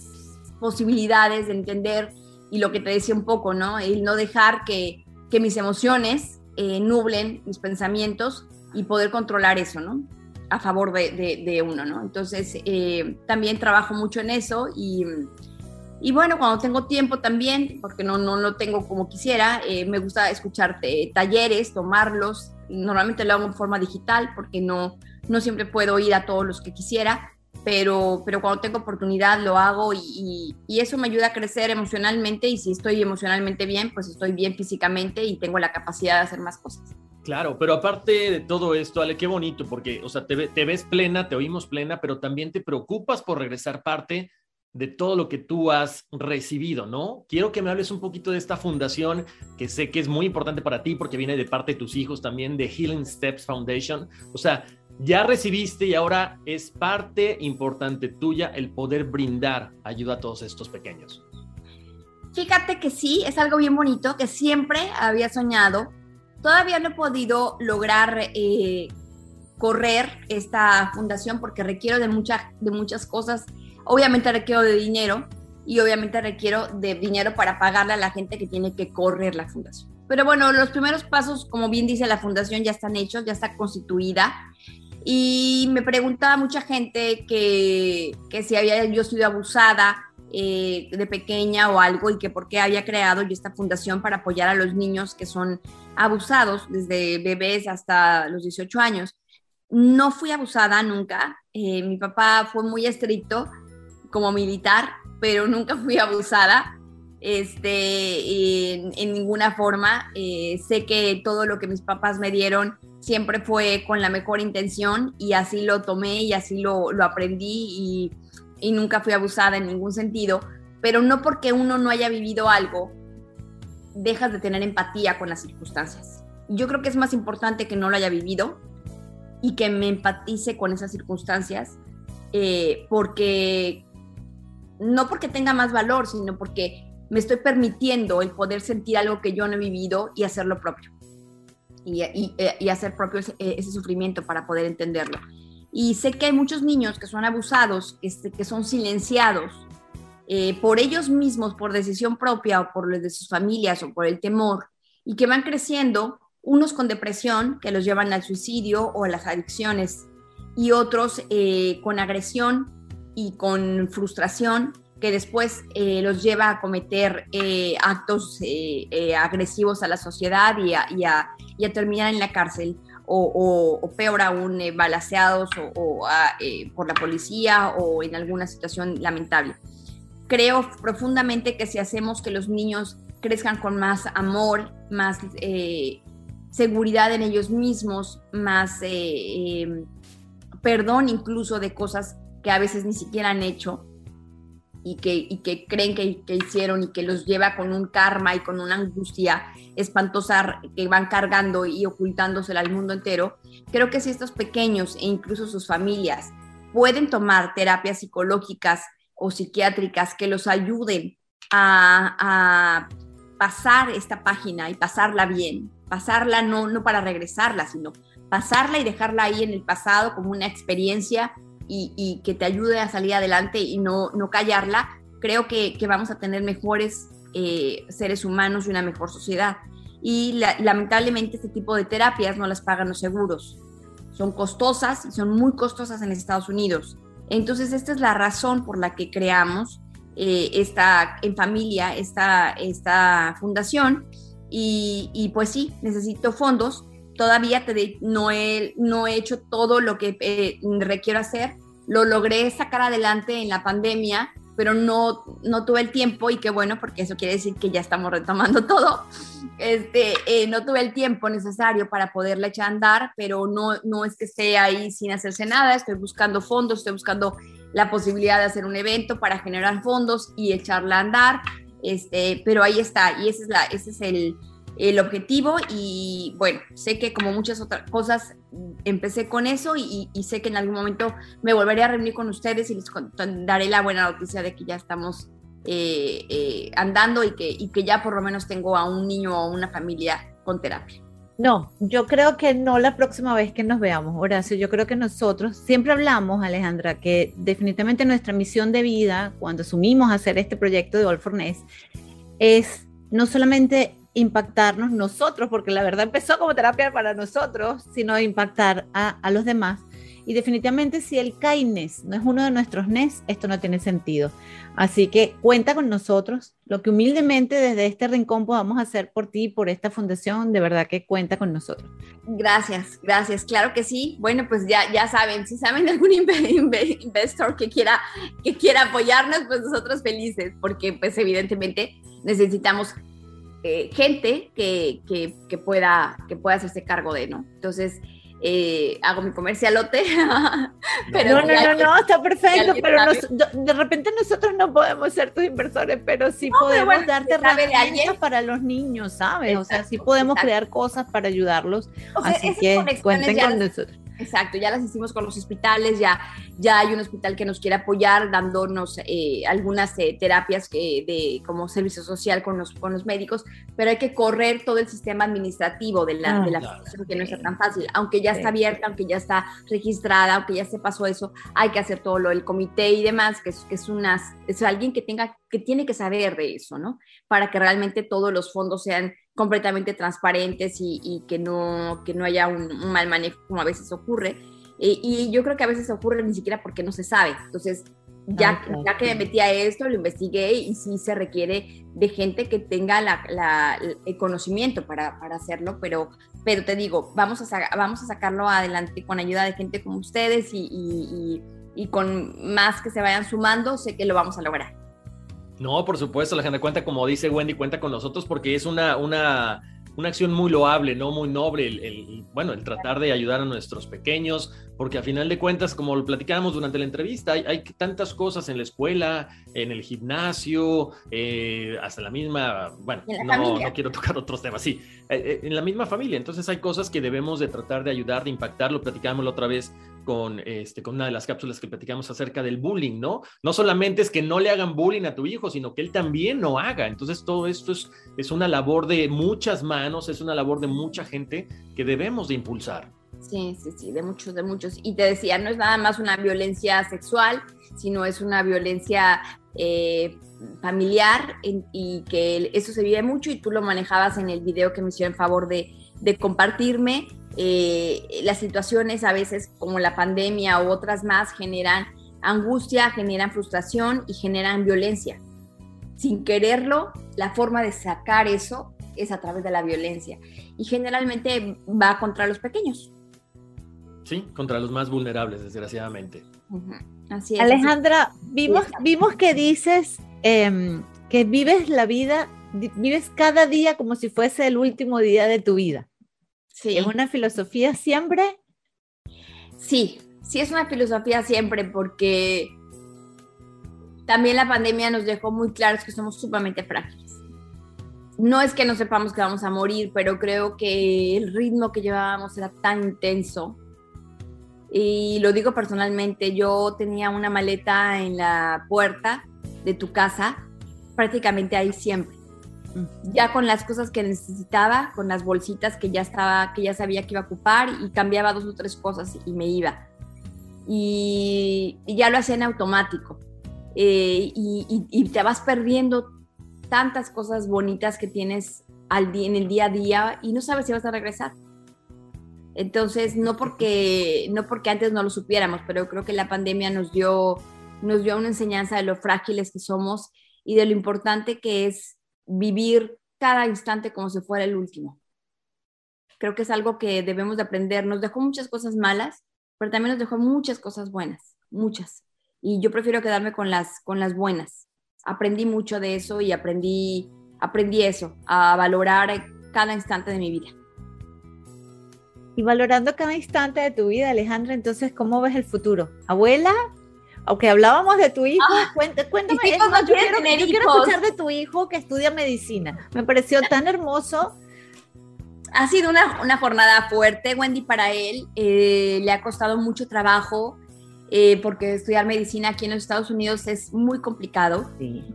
posibilidades de entender y lo que te decía un poco, ¿no? El no dejar que, que mis emociones eh, nublen mis pensamientos y poder controlar eso, ¿no? A favor de, uno, ¿no? Entonces, eh, también trabajo mucho en eso y, y, bueno, cuando tengo tiempo también, porque no, no lo tengo como quisiera, me gusta escuchar talleres, tomarlos, Normalmente lo hago en forma digital porque no, no siempre puedo ir a todos los que quisiera, pero, pero cuando tengo oportunidad lo hago y, y, eso me ayuda a crecer emocionalmente y si estoy emocionalmente bien, pues estoy bien físicamente y tengo la capacidad de hacer más cosas. Claro, pero aparte de todo esto, Ale, qué bonito, porque, o sea, te, te ves plena, te oímos plena, pero también te preocupas por regresar parte de todo lo que tú has recibido, ¿no? Quiero que me hables un poquito de esta fundación que sé que es muy importante para ti porque viene de parte de tus hijos también, de Healing Steps Foundation. O sea, ya recibiste y ahora es parte importante tuya el poder brindar ayuda a todos estos pequeños. Fíjate que sí, es algo bien bonito que siempre había soñado. Todavía no he podido lograr eh, correr esta fundación porque requiero de, de muchas cosas Obviamente requiero de dinero y obviamente requiero de dinero para pagarle a la gente que tiene que correr la fundación. Pero bueno, los primeros pasos, como bien dice la fundación, ya están hechos, ya está constituida. Y me preguntaba mucha gente que, que si había yo sido abusada eh, de pequeña o algo y que por qué había creado yo esta fundación para apoyar a los niños que son abusados desde bebés hasta los 18 años. No fui abusada nunca. Eh, mi papá fue muy estricto como militar, pero nunca fui abusada este, en, ninguna forma. Eh, sé que todo lo que mis papás me dieron siempre fue con la mejor intención y así lo tomé y así lo, lo aprendí y, nunca fui abusada en ningún sentido, pero no porque uno no haya vivido algo, dejas de tener empatía con las circunstancias. Yo creo que es más importante que no lo haya vivido y que me empatice con esas circunstancias, eh, porque no porque tenga más valor, sino porque me estoy permitiendo el poder sentir algo que yo no he vivido y hacerlo propio. Y, y, hacer propio ese, sufrimiento para poder entenderlo. Y sé que hay muchos niños que son abusados, que, son silenciados eh, por ellos mismos, por decisión propia o por los de sus familias o por el temor, y que van creciendo, unos con depresión que los llevan al suicidio o a las adicciones, y otros eh, con agresión y con frustración que después eh, los lleva a cometer actos agresivos a la sociedad y a, terminar en la cárcel o, peor aún balaseados o, por la policía o en alguna situación lamentable. Creo profundamente que si hacemos que los niños crezcan con más amor, más eh, seguridad en ellos mismos, más eh, em, perdón incluso de cosas que a veces ni siquiera han hecho y que, creen que, hicieron y que los lleva con un karma y con una angustia espantosa que van cargando y ocultándosela al mundo entero. Creo que si estos pequeños e incluso sus familias pueden tomar terapias psicológicas o psiquiátricas que los ayuden a, pasar esta página y pasarla bien, pasarla no, no para regresarla, sino pasarla y dejarla ahí en el pasado como una experiencia y, que te ayude a salir adelante y no, no callarla, creo que, vamos a tener mejores eh, seres humanos y una mejor sociedad. Y lamentablemente este tipo de terapias no las pagan los seguros. Son costosas y son muy costosas en Estados Unidos. Entonces esta es la razón por la que creamos eh, esta, en familia esta, esta fundación. Y, pues sí, necesito fondos. Todavía no, he, hecho todo lo que eh, requiero hacer. Lo logré sacar adelante en la pandemia, pero no, no tuve el tiempo y qué bueno, porque eso quiere decir que ya estamos retomando todo. Este, eh, no tuve el tiempo necesario para poderle echar a andar, pero no, no es que esté ahí sin hacerse nada. Estoy buscando fondos, estoy buscando la posibilidad de hacer un evento para generar fondos y echarla a andar, este, pero ahí está, y ese es, la, ese es el, el objetivo y bueno, sé que como muchas otras cosas empecé con eso y, sé que en algún momento me volveré a reunir con ustedes y les daré la buena noticia de que ya estamos eh, eh, andando y que, y que ya por lo menos tengo a un niño o una familia con terapia. No, yo creo que no la próxima vez que nos veamos, Horacio. Yo creo que nosotros siempre hablamos, Alejandra, que definitivamente nuestra misión de vida, cuando asumimos hacer este proyecto de All for Ness, es no solamente impactarnos nosotros, porque la verdad empezó como terapia para nosotros, sino impactar a, a los demás y definitivamente si el CAINES no es uno de nuestros NES, esto no tiene sentido. Así que cuenta con nosotros. Lo que humildemente desde este rincón podamos hacer por ti, por esta fundación, de verdad que cuenta con nosotros. Gracias, gracias. Claro que sí. Bueno, pues ya, ya saben, si saben de algún investor que quiera, que quiera apoyarnos, pues nosotros felices, porque pues evidentemente necesitamos eh, gente que, que, que, pueda, que pueda hacerse cargo de, ¿no? Entonces, eh, hago mi comercialote. pero no, no, no, está perfecto, pero de repente nosotros no podemos ser tus inversores, pero sí podemos darte herramientas para los niños, ¿sabes? O sea, sí podemos crear cosas para ayudarlos. así que cuenten con nosotros. Exacto, ya las hicimos con los hospitales, ya, ya hay un hospital que nos quiere apoyar dándonos eh, algunas eh, terapias que de, como servicio social con los, con los médicos, pero hay que correr todo el sistema administrativo de la, de la ah, que no es tan fácil, aunque ya está abierta, aunque ya está registrada, aunque ya se pasó eso, hay que hacer todo lo del comité y demás, que es, que es, unas, es alguien que tenga, que tiene que saber de eso, ¿no? Para que realmente todos los fondos sean completamente transparentes y, que, no, que no haya un, mal manejo como a veces ocurre. y yo creo que a veces ocurre ni siquiera porque no se sabe. Entonces, ya, ya que me metí a esto, lo investigué y sí se requiere de gente que tenga la, el conocimiento para, para, hacerlo, pero, pero te digo, vamos a, vamos a sacarlo adelante con ayuda de gente como ustedes y, y, y con más que se vayan sumando, sé que lo vamos a lograr. No, por supuesto, la gente cuenta, como dice Wendy, cuenta con nosotros porque es una, una, una acción muy loable, ¿no? Muy noble, el, bueno, el tratar de ayudar a nuestros pequeños, porque a final de cuentas, como lo platicábamos durante la entrevista, hay, tantas cosas en la escuela, en el gimnasio, eh, hasta la misma, bueno, no, no, quiero tocar otros temas, sí, eh, eh, en la misma familia, entonces hay cosas que debemos de tratar de ayudar, de impactar, lo platicábamos la otra vez con, este, con una de las cápsulas que platicamos acerca del bullying, ¿no? No solamente es que no le hagan bullying a tu hijo, sino que él también no haga. Entonces todo esto es, es una labor de muchas manos, es una labor de mucha gente que debemos de impulsar. Sí, sí, sí, de muchos, de muchos. Y te decía, no es nada más una violencia sexual, sino es una violencia eh, familiar y que eso se vive mucho y tú lo manejabas en el video que me hicieron en favor de, de compartirme eh, las situaciones a veces como la pandemia u otras más generan angustia, generan frustración y generan violencia. Sin quererlo, la forma de sacar eso es a través de la violencia y generalmente va contra los pequeños. Sí, contra los más vulnerables, desgraciadamente. Alejandra, vimos, vimos que dices em, que vives la vida vives cada día como si fuese el último día de tu vida. Sí. ¿Es una filosofía siempre? Sí, sí es una filosofía siempre porque también la pandemia nos dejó muy claros que somos sumamente frágiles. No es que no sepamos que vamos a morir, pero creo que el ritmo que llevábamos era tan intenso. Y lo digo personalmente, yo tenía una maleta en la puerta de tu casa, prácticamente ahí siempre. Ya con las cosas que necesitaba, con las bolsitas que ya estaba, que ya sabía que iba a ocupar y cambiaba dos o tres cosas y me iba. Y, y ya lo hacía en automático. Eh, y, y, te vas perdiendo tantas cosas bonitas que tienes al en el día a día y no sabes si vas a regresar. Entonces, no porque, no porque antes no lo supiéramos, pero creo que la pandemia nos dio, nos dio una enseñanza de lo frágiles que somos y de lo importante que es vivir cada instante como si fuera el último. Creo que es algo que debemos de aprender. Nos dejó muchas cosas malas, pero también nos dejó muchas cosas buenas, muchas. Y yo prefiero quedarme con las, con las buenas. Aprendí mucho de eso y aprendí, aprendí eso, a valorar cada instante de mi vida. Y valorando cada instante de tu vida, Alejandra, entonces, ¿cómo ves el futuro? ¿Abuela? Aunque hablábamos de tu hijo, Ah, cuéntame, cuéntame no yo, quiero, yo escuchar de tu hijo que estudia medicina. Me pareció tan hermoso. Ha sido una, una jornada fuerte, Wendy, para él. Eh, le ha costado mucho trabajo eh, porque estudiar medicina aquí en los Estados Unidos es muy complicado.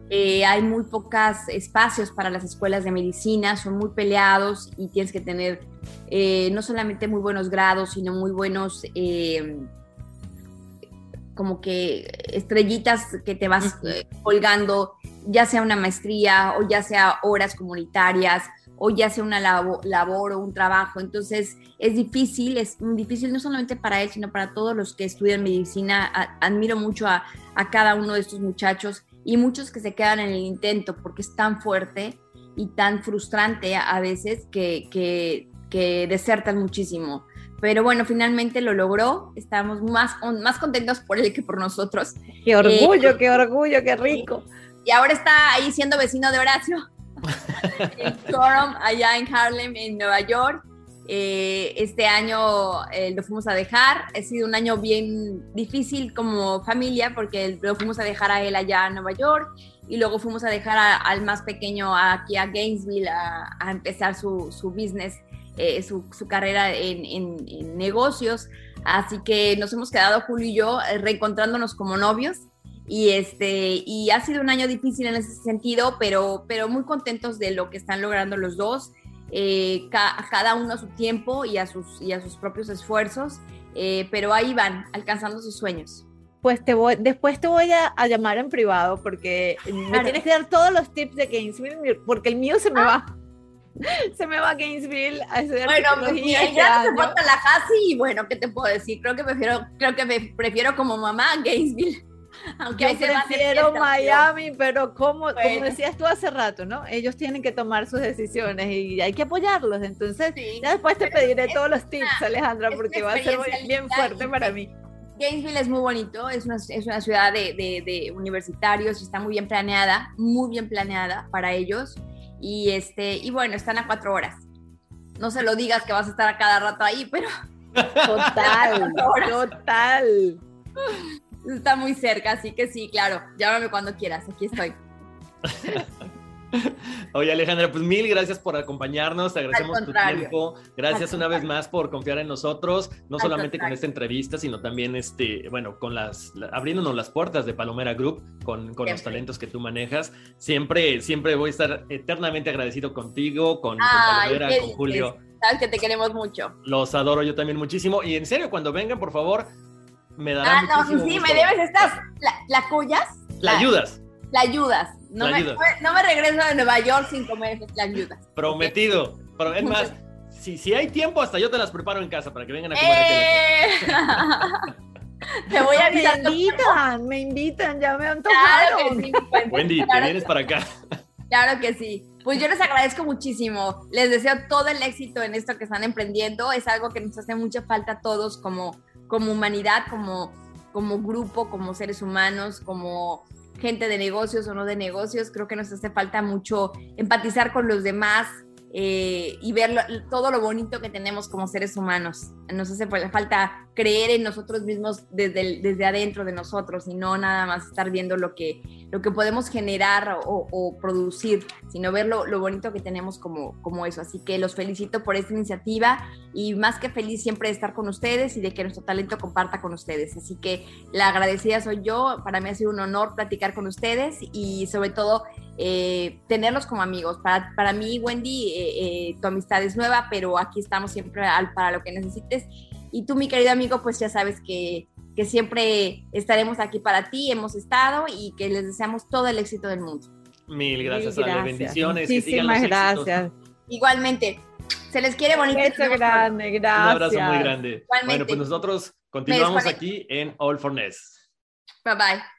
Eh, hay muy pocos espacios para las escuelas de medicina, son muy peleados y tienes que tener eh, no solamente muy buenos grados, sino muy buenos, como que estrellitas que te vas colgando, ya sea una maestría o ya sea horas comunitarias o ya sea una labo- labor o un trabajo. Entonces es difícil, es difícil no solamente para él, sino para todos los que estudian medicina. A- admiro mucho a, a cada uno de estos muchachos y muchos que se quedan en el intento porque es tan fuerte y tan frustrante a, veces que, que, que desertan muchísimo. Pero bueno, finalmente lo logró. Estamos más, más contentos por él que por nosotros. Qué orgullo, qué orgullo, qué rico. Y ahora está ahí siendo vecino de Horacio, Durham, allá en Harlem, en Nueva York. Eh, este año eh, lo fuimos a dejar. Ha sido un año bien difícil como familia porque lo fuimos a dejar a él allá en Nueva York y luego fuimos a dejar a- al más pequeño aquí a Gainesville a, a empezar su, su business, eh, su, su carrera en, en- en negocios. Así que nos hemos quedado Julio y yo reencontrándonos como novios y este y ha sido un año difícil en ese sentido, pero, pero muy contentos de lo que están logrando los dos, eh, ca- cada uno a su tiempo y a sus, y a sus propios esfuerzos, eh, pero ahí van, alcanzando sus sueños. Pues te voy, después te voy a, a llamar en privado porque me Claro. tienes que dar todos los tips de Gainesville, porque el mío se me va. Se me va a Gainesville a estudiar Bueno, pues mira, este ya se año. fue a Tallahassee y bueno, ¿qué te puedo decir? Creo que prefiero, creo que me prefiero como mamá a Gainesville. Aunque Yo prefiero Miami, pero como, como Bueno. decías tú hace rato, ¿no? Ellos tienen que tomar sus decisiones y hay que apoyarlos. Entonces, sí. ya después te pediré todos los tips, Alejandra, porque va a ser bien fuerte para mí. Gainesville es muy bonito, es una, es una ciudad de, de- de universitarios y está muy bien planeada, muy bien planeada para ellos. Y, este, y bueno, están a cuatro horas. No se lo digas que vas a estar a cada rato ahí, pero Total, total. Está muy cerca, así que sí, claro, llámame cuando quieras, aquí estoy. Oye, Alejandra, pues mil gracias por acompañarnos, te agradecemos tu tiempo, gracias una vez más por confiar en nosotros, no Al solamente con contrario. esta entrevista, sino también, este, bueno, con las, la- abriéndonos las puertas de Palomera Group, con, con los talentos que tú manejas. Siempre, siempre voy a estar eternamente agradecido contigo, con, con Ay, Palomera, ¿qué con? Julio. Sabes que te queremos mucho. Los adoro yo también muchísimo. Y en serio, cuando vengan, por favor, me dará Ah, no, sí, gusto. me debes estas, la, la collas, La ayudas, la ayudas. No, La me, ayudas. no me regreso de Nueva York sin comer la ayudas. prometido. Pero es más, si, si hay tiempo, hasta yo te las preparo en casa para que vengan a comer. ¡Eh! Te voy a Me avisar. invitan, me invitan, ya me que sí, Wendy, te vienes para acá. claro que sí. Pues yo les agradezco muchísimo. Les deseo todo el éxito en esto que están emprendiendo. Es algo que nos hace mucha falta a todos como, como humanidad, como, como grupo, como seres humanos, como gente de negocios o no de negocios, creo que nos hace falta mucho empatizar con los demás, eh, y ver todo lo bonito que tenemos como seres humanos. Nos hace falta creer en nosotros mismos desde, desde adentro de nosotros y no nada más estar viendo lo que, lo que podemos generar o, producir, sino ver lo, lo, bonito que tenemos como, como eso. Así que los felicito por esta iniciativa y más que feliz siempre de estar con ustedes y de que nuestro talento comparta con ustedes. Así que la agradecida soy yo. Para mí ha sido un honor platicar con ustedes y sobre todo eh, tenerlos como amigos. Para, para mí, Wendy, eh, eh, tu amistad es nueva, pero aquí estamos siempre al, para lo que necesites. Y tú, mi querido amigo, pues ya sabes que, que siempre estaremos aquí para ti, hemos estado y que les deseamos todo el éxito del mundo. Mil gracias, Mil gracias. bendiciones. Muchísimas gracias. Igualmente, se les quiere bonito. Un grande, gracias. Un abrazo muy grande. Bueno, pues nosotros continuamos aquí en All for Ness. Bye bye.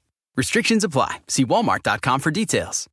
Restrictions apply. See walmart.com for details.